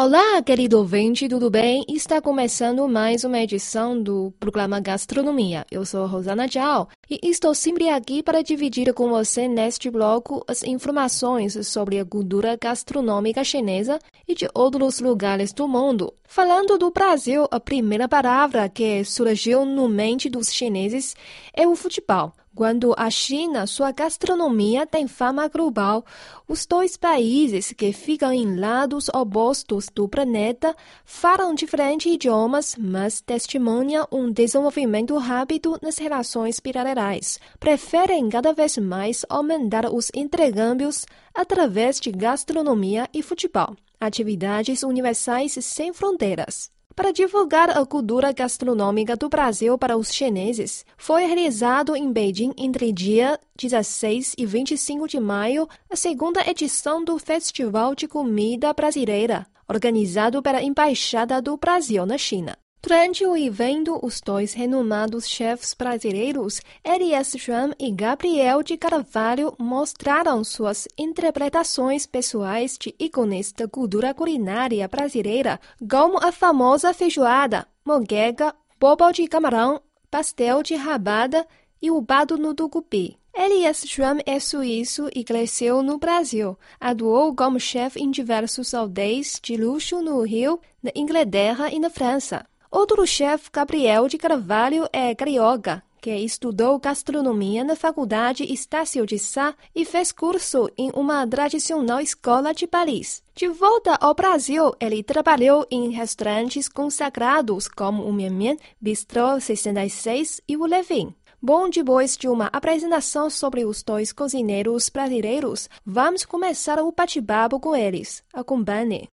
Olá, querido ouvinte, tudo bem? Está começando mais uma edição do programa Gastronomia. Eu sou Rosana Zhao e estou sempre aqui para dividir com você neste bloco as informações sobre a cultura gastronômica chinesa e de outros lugares do mundo. Falando do Brasil, a primeira palavra que surgiu no mente dos chineses é o futebol. Quando a China, sua gastronomia tem fama global, os dois países que ficam em lados opostos do planeta falam diferentes idiomas, mas testemunham um desenvolvimento rápido nas relações bilaterais. Preferem cada vez mais aumentar os intercâmbios através de gastronomia e futebol, atividades universais sem fronteiras. Para divulgar a cultura gastronômica do Brasil para os chineses, foi realizado em Beijing entre dia 16 e 25 de maio a segunda edição do Festival de Comida Brasileira, organizado pela Embaixada do Brasil na China. Durante o evento, os dois renomados chefes brasileiros, Elias Schramm e Gabriel de Carvalho, mostraram suas interpretações pessoais de ícones da cultura culinária brasileira, como a famosa feijoada, moqueca, bobo de camarão, pastel de rabada e o bado no tucupi. Elias Schramm é suíço e cresceu no Brasil. Atuou como chefe em diversos aldeias de luxo no Rio, na Inglaterra e na França. Outro chefe, Gabriel de Carvalho, é carioca, que estudou gastronomia na Faculdade Estácio de Sá e fez curso em uma tradicional escola de Paris. De volta ao Brasil, ele trabalhou em restaurantes consagrados como o Mian Bistro 66 e o Levin. Bom, depois de uma apresentação sobre os dois cozinheiros brasileiros, vamos começar o bate-papo com eles. Acompanhe.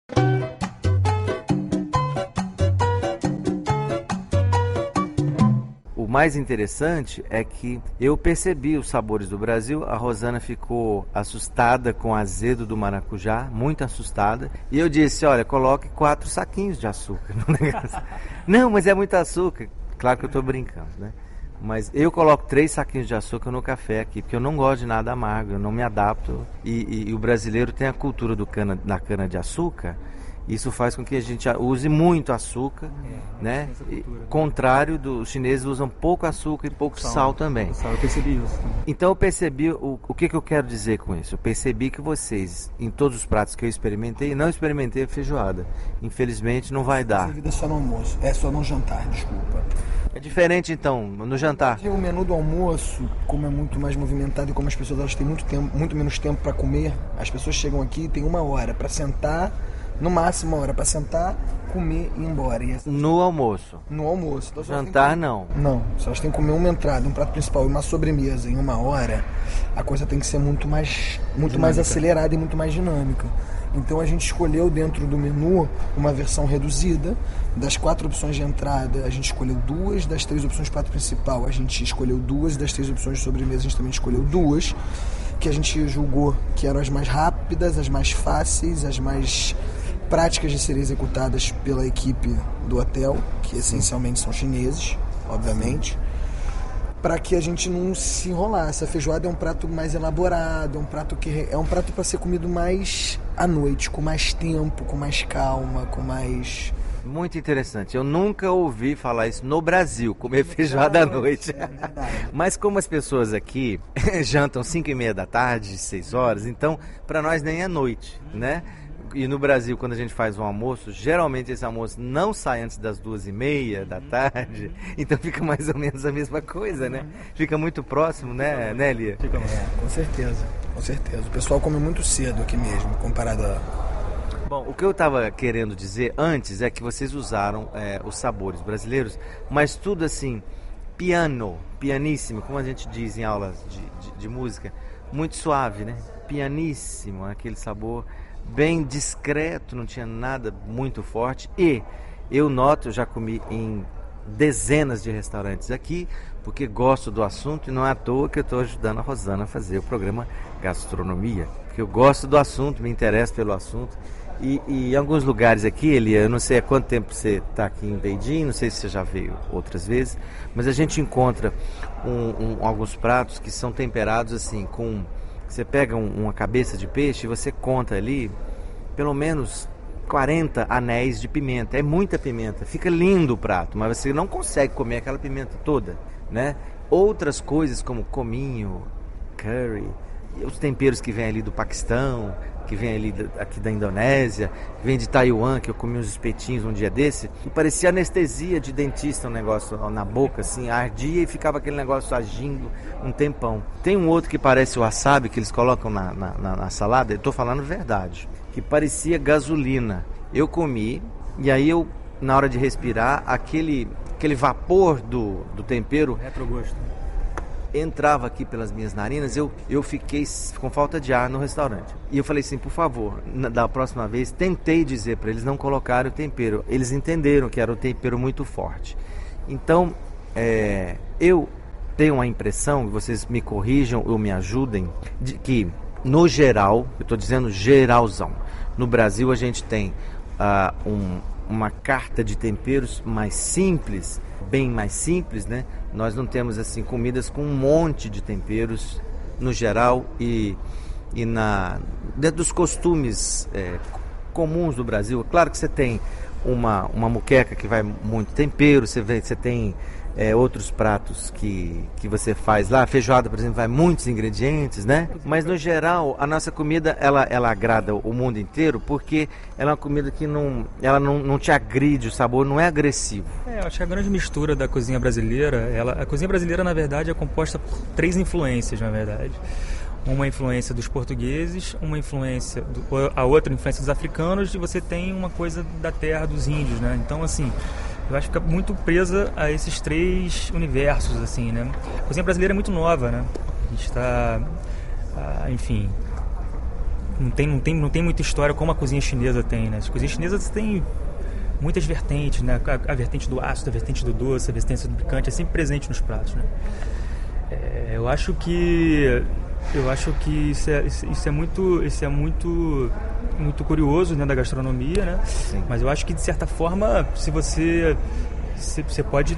Mais interessante é que eu percebi os sabores do Brasil. A Rosana ficou assustada com o azedo do maracujá, muito assustada. E eu disse: Olha, coloque quatro saquinhos de açúcar no negócio. Não, mas é muito açúcar. Claro que eu estou brincando, né? Mas eu coloco três saquinhos de açúcar no café aqui, porque eu não gosto de nada amargo, eu não me adapto. E, e, e o brasileiro tem a cultura do cana, da cana de açúcar isso faz com que a gente use muito açúcar, é, né? contrário dos chineses usam pouco açúcar e pouco sal, sal também. Sal, eu percebi isso. Então eu percebi o, o que, que eu quero dizer com isso. Eu percebi que vocês, em todos os pratos que eu experimentei, não experimentei a feijoada. Infelizmente não vai dar. Servida só no almoço, é só no jantar, desculpa. É diferente então, no jantar. O menu do almoço, como é muito mais movimentado e como as pessoas elas têm muito tempo, muito menos tempo para comer, as pessoas chegam aqui e tem uma hora para sentar no máximo uma hora para sentar, comer e ir embora. E no almoço? No almoço. Então, Jantar não? Não. Se elas têm que comer uma entrada, um prato principal e uma sobremesa em uma hora, a coisa tem que ser muito mais, muito mais acelerada e muito mais dinâmica. Então a gente escolheu dentro do menu uma versão reduzida. Das quatro opções de entrada, a gente escolheu duas. Das três opções de prato principal, a gente escolheu duas. Das três opções de sobremesa, a gente também escolheu duas. Que a gente julgou que eram as mais rápidas, as mais fáceis, as mais práticas de serem executadas pela equipe do hotel, que essencialmente são chineses, obviamente, para que a gente não se enrolasse. A feijoada é um prato mais elaborado, é um prato que é um prato para ser comido mais à noite, com mais tempo, com mais calma, com mais muito interessante. Eu nunca ouvi falar isso no Brasil, comer feijoada à noite. É Mas como as pessoas aqui jantam 5 e meia da tarde, 6 horas, então para nós nem é noite, né? E no Brasil, quando a gente faz um almoço, geralmente esse almoço não sai antes das duas e meia da tarde, então fica mais ou menos a mesma coisa, né? Fica muito próximo, né, né Lia? Fica, é, com certeza, com certeza. O pessoal come muito cedo aqui mesmo, comparado a... Bom, o que eu estava querendo dizer antes é que vocês usaram é, os sabores brasileiros, mas tudo assim, piano, pianíssimo, como a gente diz em aulas de, de, de música, muito suave, né? Pianíssimo, aquele sabor bem discreto, não tinha nada muito forte. E eu noto, eu já comi em dezenas de restaurantes aqui, porque gosto do assunto e não é à toa que eu estou ajudando a Rosana a fazer o programa Gastronomia. Porque eu gosto do assunto, me interesso pelo assunto. E, e em alguns lugares aqui, Elia, eu não sei há quanto tempo você está aqui em Beijing, não sei se você já veio outras vezes, mas a gente encontra um, um, alguns pratos que são temperados assim com você pega um, uma cabeça de peixe e você conta ali pelo menos 40 anéis de pimenta. É muita pimenta. Fica lindo o prato, mas você não consegue comer aquela pimenta toda, né? Outras coisas como cominho, curry, os temperos que vêm ali do Paquistão, que vem ali aqui da Indonésia, vem de Taiwan, que eu comi uns espetinhos um dia desse, e parecia anestesia de dentista, um negócio na boca, assim, ardia e ficava aquele negócio agindo um tempão. Tem um outro que parece o wasabi, que eles colocam na, na, na, na salada, eu estou falando verdade, que parecia gasolina. Eu comi, e aí eu, na hora de respirar, aquele, aquele vapor do, do tempero... Retrogosto entrava aqui pelas minhas narinas, eu, eu fiquei com falta de ar no restaurante. E eu falei assim, por favor, na, da próxima vez, tentei dizer para eles não colocarem o tempero. Eles entenderam que era um tempero muito forte. Então, é, eu tenho a impressão, vocês me corrijam ou me ajudem, de que, no geral, eu estou dizendo geralzão, no Brasil a gente tem uh, um, uma carta de temperos mais simples, bem mais simples, né? Nós não temos assim comidas com um monte de temperos no geral e, e na dentro dos costumes é, comuns do Brasil. Claro que você tem uma, uma muqueca que vai muito tempero, você, vê, você tem é, outros pratos que, que você faz lá. feijoada, por exemplo, vai muitos ingredientes, né? Mas no geral, a nossa comida ela, ela agrada o mundo inteiro porque ela é uma comida que não, ela não, não te agride, o sabor não é agressivo. É, eu acho que a grande mistura da cozinha brasileira, ela, a cozinha brasileira na verdade é composta por três influências, na verdade uma influência dos portugueses, uma influência do, a outra influência dos africanos e você tem uma coisa da terra dos índios, né? Então assim, eu acho que fica muito presa a esses três universos, assim, né? A cozinha brasileira é muito nova, né? A gente está, ah, enfim, não tem, não, tem, não tem muita história como a cozinha chinesa tem, né? As cozinhas chinesas têm muitas vertentes, né? A, a, vertente do ácido, a vertente do doce, a vertente do picante é sempre presente nos pratos, né? É, eu acho que eu acho que isso é, isso é muito isso é muito muito curioso dentro da gastronomia, né? Sim. Mas eu acho que de certa forma, se você você pode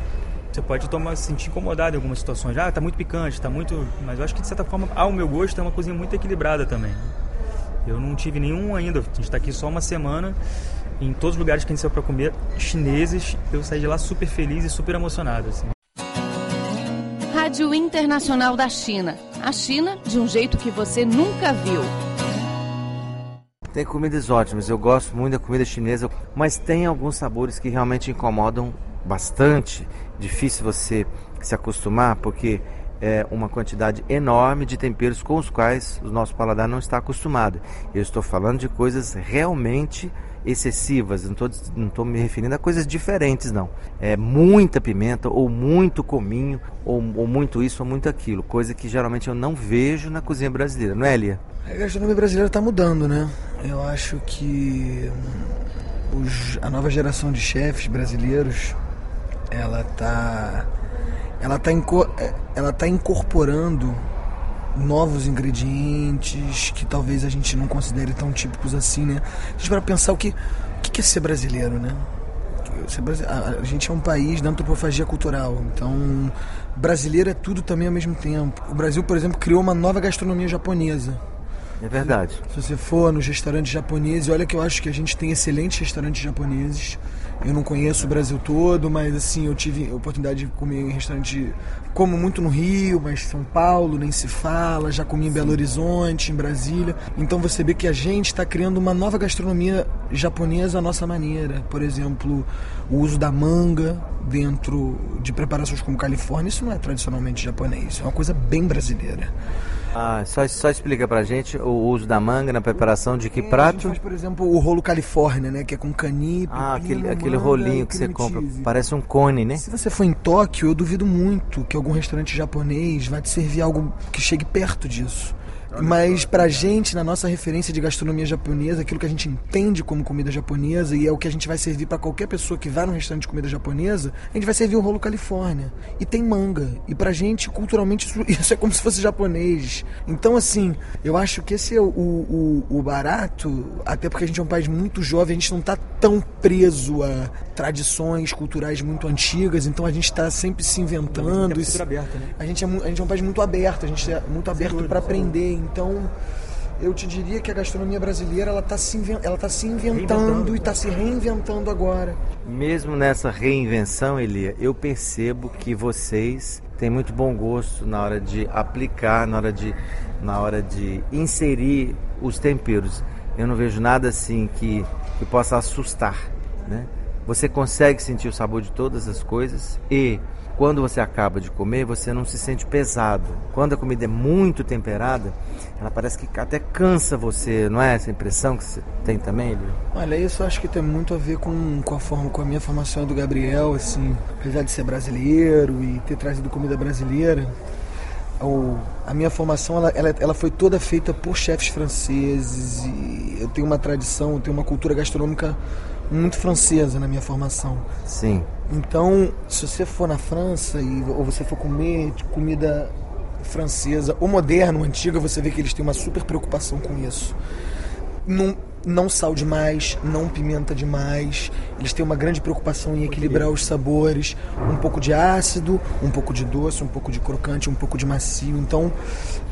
você pode tomar se sentir incomodado em algumas situações. Ah, tá muito picante, tá muito, mas eu acho que de certa forma, ao meu gosto, é uma cozinha muito equilibrada também. Eu não tive nenhum ainda. A gente está aqui só uma semana. Em todos os lugares que a gente saiu para comer chineses, eu saí de lá super feliz e super emocionado. Assim. Rádio Internacional da China. A China de um jeito que você nunca viu. Tem comidas ótimas, eu gosto muito da comida chinesa, mas tem alguns sabores que realmente incomodam bastante. Difícil você se acostumar, porque é uma quantidade enorme de temperos com os quais o nosso paladar não está acostumado. Eu estou falando de coisas realmente excessivas, não estou não me referindo a coisas diferentes, não. É muita pimenta, ou muito cominho, ou, ou muito isso, ou muito aquilo, coisa que geralmente eu não vejo na cozinha brasileira, não é, Elia? A gastronomia brasileira está mudando, né? Eu acho que os, a nova geração de chefes brasileiros, ela está ela tá, ela tá incorporando novos ingredientes que talvez a gente não considere tão típicos assim, né? A gente para pensar o que, o que é ser brasileiro, né? A gente é um país da antropofagia cultural, então brasileiro é tudo também ao mesmo tempo. O Brasil, por exemplo, criou uma nova gastronomia japonesa. É verdade. Se você for nos restaurantes japoneses, olha que eu acho que a gente tem excelentes restaurantes japoneses eu não conheço o Brasil todo, mas assim, eu tive a oportunidade de comer em restaurante, como muito no Rio, mas São Paulo nem se fala, já comi em Belo Horizonte, em Brasília. Então você vê que a gente está criando uma nova gastronomia japonesa à nossa maneira. Por exemplo, o uso da manga dentro de preparações como Califórnia, isso não é tradicionalmente japonês, é uma coisa bem brasileira. Ah, só, só explica pra gente o uso da manga na preparação de que é, prato? Faz, por exemplo, o rolo Califórnia, né? Que é com cani, Ah, aquele, aquele rolinho que você compra. Parece um cone, né? Se você for em Tóquio, eu duvido muito que algum restaurante japonês vai te servir algo que chegue perto disso. Mas pra gente, na nossa referência de gastronomia japonesa, aquilo que a gente entende como comida japonesa e é o que a gente vai servir para qualquer pessoa que vá num restaurante de comida japonesa, a gente vai servir o rolo Califórnia. E tem manga. E pra gente, culturalmente, isso é como se fosse japonês. Então, assim, eu acho que esse é o, o, o barato, até porque a gente é um país muito jovem, a gente não tá tão preso a tradições culturais muito antigas, então a gente está sempre se inventando. É aberto, né? a, gente é, a gente é um país muito aberto, a gente é muito aberto para aprender. Então, eu te diria que a gastronomia brasileira ela está se, ela tá se inventando e está se reinventando agora. Mesmo nessa reinvenção, Elia, eu percebo que vocês têm muito bom gosto na hora de aplicar, na hora de, na hora de inserir os temperos. Eu não vejo nada assim que, que possa assustar, né? Você consegue sentir o sabor de todas as coisas e quando você acaba de comer, você não se sente pesado. Quando a comida é muito temperada, ela parece que até cansa você, não é essa impressão que você tem também, Lio? Olha, isso acho que tem muito a ver com, com a forma, com a minha formação do Gabriel, assim, apesar de ser brasileiro e ter trazido comida brasileira, a minha formação ela, ela, ela, foi toda feita por chefes franceses e eu tenho uma tradição, eu tenho uma cultura gastronômica muito francesa na minha formação. Sim. Então, se você for na França e, ou você for comer comida francesa ou moderna ou antiga, você vê que eles têm uma super preocupação com isso. Não, não sal demais, não pimenta demais. Eles têm uma grande preocupação em equilibrar os sabores, um pouco de ácido, um pouco de doce, um pouco de crocante, um pouco de macio. Então,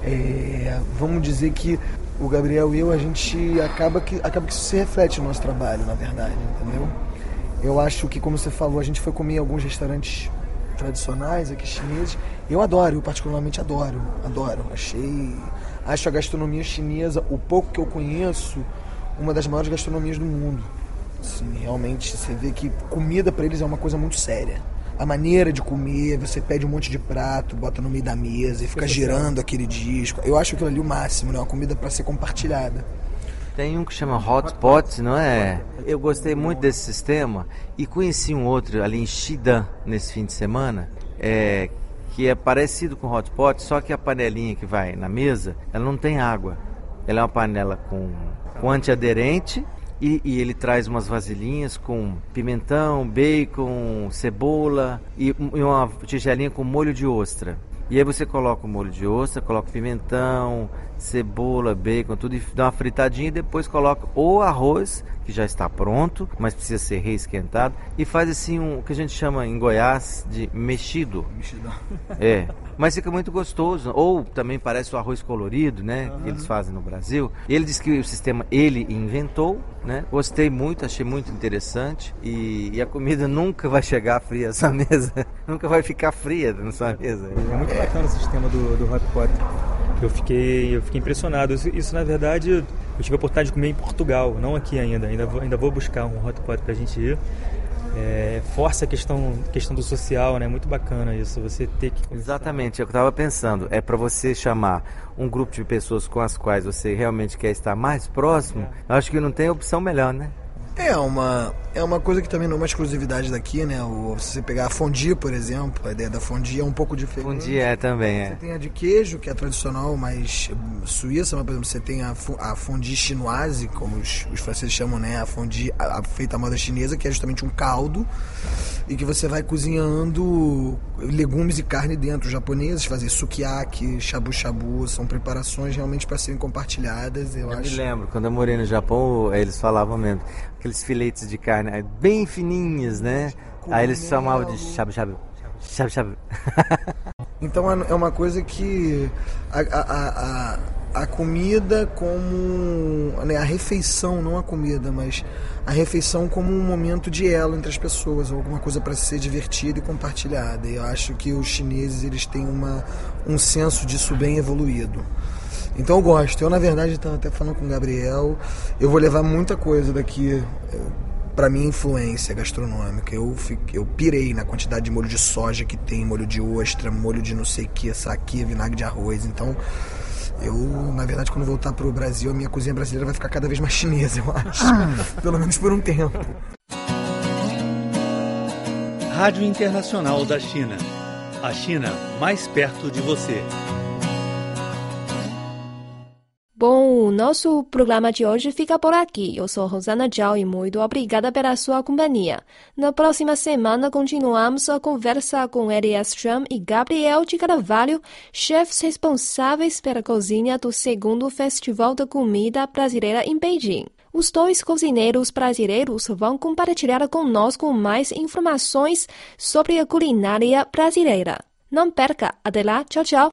é, vamos dizer que o Gabriel e eu, a gente acaba que, acaba que isso se reflete no nosso trabalho, na verdade, entendeu? Eu acho que, como você falou, a gente foi comer em alguns restaurantes tradicionais aqui chineses. Eu adoro, eu particularmente adoro, adoro. Achei, acho a gastronomia chinesa, o pouco que eu conheço, uma das maiores gastronomias do mundo. Assim, realmente, você vê que comida para eles é uma coisa muito séria a maneira de comer, você pede um monte de prato, bota no meio da mesa e fica girando aquele disco. Eu acho aquilo ali o máximo, né? Uma comida para ser compartilhada. Tem um que chama Hot Pot, não é? Eu gostei muito desse sistema e conheci um outro ali em Xidan nesse fim de semana, é, que é parecido com Hot Pot, só que a panelinha que vai na mesa, ela não tem água. Ela é uma panela com, com antiaderente e, e, ele traz umas vasilhinhas com pimentão, bacon, cebola e, e uma tigelinha com molho de ostra. E aí você coloca o molho de ostra, coloca pimentão, cebola, bacon, tudo e dá uma fritadinha e depois coloca o arroz, que já está pronto, mas precisa ser reesquentado, e faz assim um o que a gente chama em Goiás de mexido. Mexidão. É. Mas fica muito gostoso. Ou também parece o arroz colorido, né? Uhum. Que eles fazem no Brasil. Ele disse que o sistema ele inventou, né? Gostei muito, achei muito interessante. E, e a comida nunca vai chegar fria essa mesa. nunca vai ficar fria na sua mesa. É muito bacana o sistema do, do hot pot. Eu fiquei, eu fiquei impressionado. Isso, isso, na verdade, eu tive a oportunidade de comer em Portugal, não aqui ainda. Ainda vou, ainda vou buscar um hot pot pra gente ir é, força a questão, questão do social, né? Muito bacana isso, você ter que... Exatamente, eu estava pensando, é para você chamar um grupo de pessoas com as quais você realmente quer estar mais próximo, é. acho que não tem opção melhor, né? É uma, é uma coisa que também não é uma exclusividade daqui, né? O, se você pegar a fondue, por exemplo, a ideia da fondue é um pouco diferente. Fondue é também, é. Você tem a de queijo, que é tradicional, mais suíça, mas por exemplo, você tem a, a fondue chinoise, como os, os franceses chamam, né? A fondue a, a feita à moda chinesa, que é justamente um caldo e que você vai cozinhando legumes e carne dentro. Os japoneses fazem sukiyaki, shabu shabu, são preparações realmente para serem compartilhadas. Eu, eu acho. me lembro, quando eu morei no Japão, eles falavam mesmo aqueles filetes de carne é, bem fininhos, né? Aí eles chamavam de. Shabu shabu. então é, é uma coisa que a, a, a, a comida como. Né, a refeição, não a comida, mas a refeição como um momento de elo entre as pessoas, alguma coisa para ser divertida e compartilhada. E eu acho que os chineses eles têm uma, um senso disso bem evoluído. Então eu gosto. Eu, na verdade, estava até falando com o Gabriel, eu vou levar muita coisa daqui eh, para minha influência gastronômica. Eu, fiquei, eu pirei na quantidade de molho de soja que tem, molho de ostra, molho de não sei o que, saque, vinagre de arroz. Então, eu, na verdade, quando voltar pro Brasil, a minha cozinha brasileira vai ficar cada vez mais chinesa, eu acho. Ah. Pelo menos por um tempo. Rádio Internacional da China. A China mais perto de você. O nosso programa de hoje fica por aqui. Eu sou Rosana Zhao e muito obrigada pela sua companhia. Na próxima semana continuamos a conversa com Elias Strum e Gabriel de Carvalho, chefes responsáveis pela cozinha do segundo Festival da Comida Brasileira em Beijing. Os dois cozinheiros brasileiros vão compartilhar conosco mais informações sobre a culinária brasileira. Não perca! Até lá! Tchau, tchau!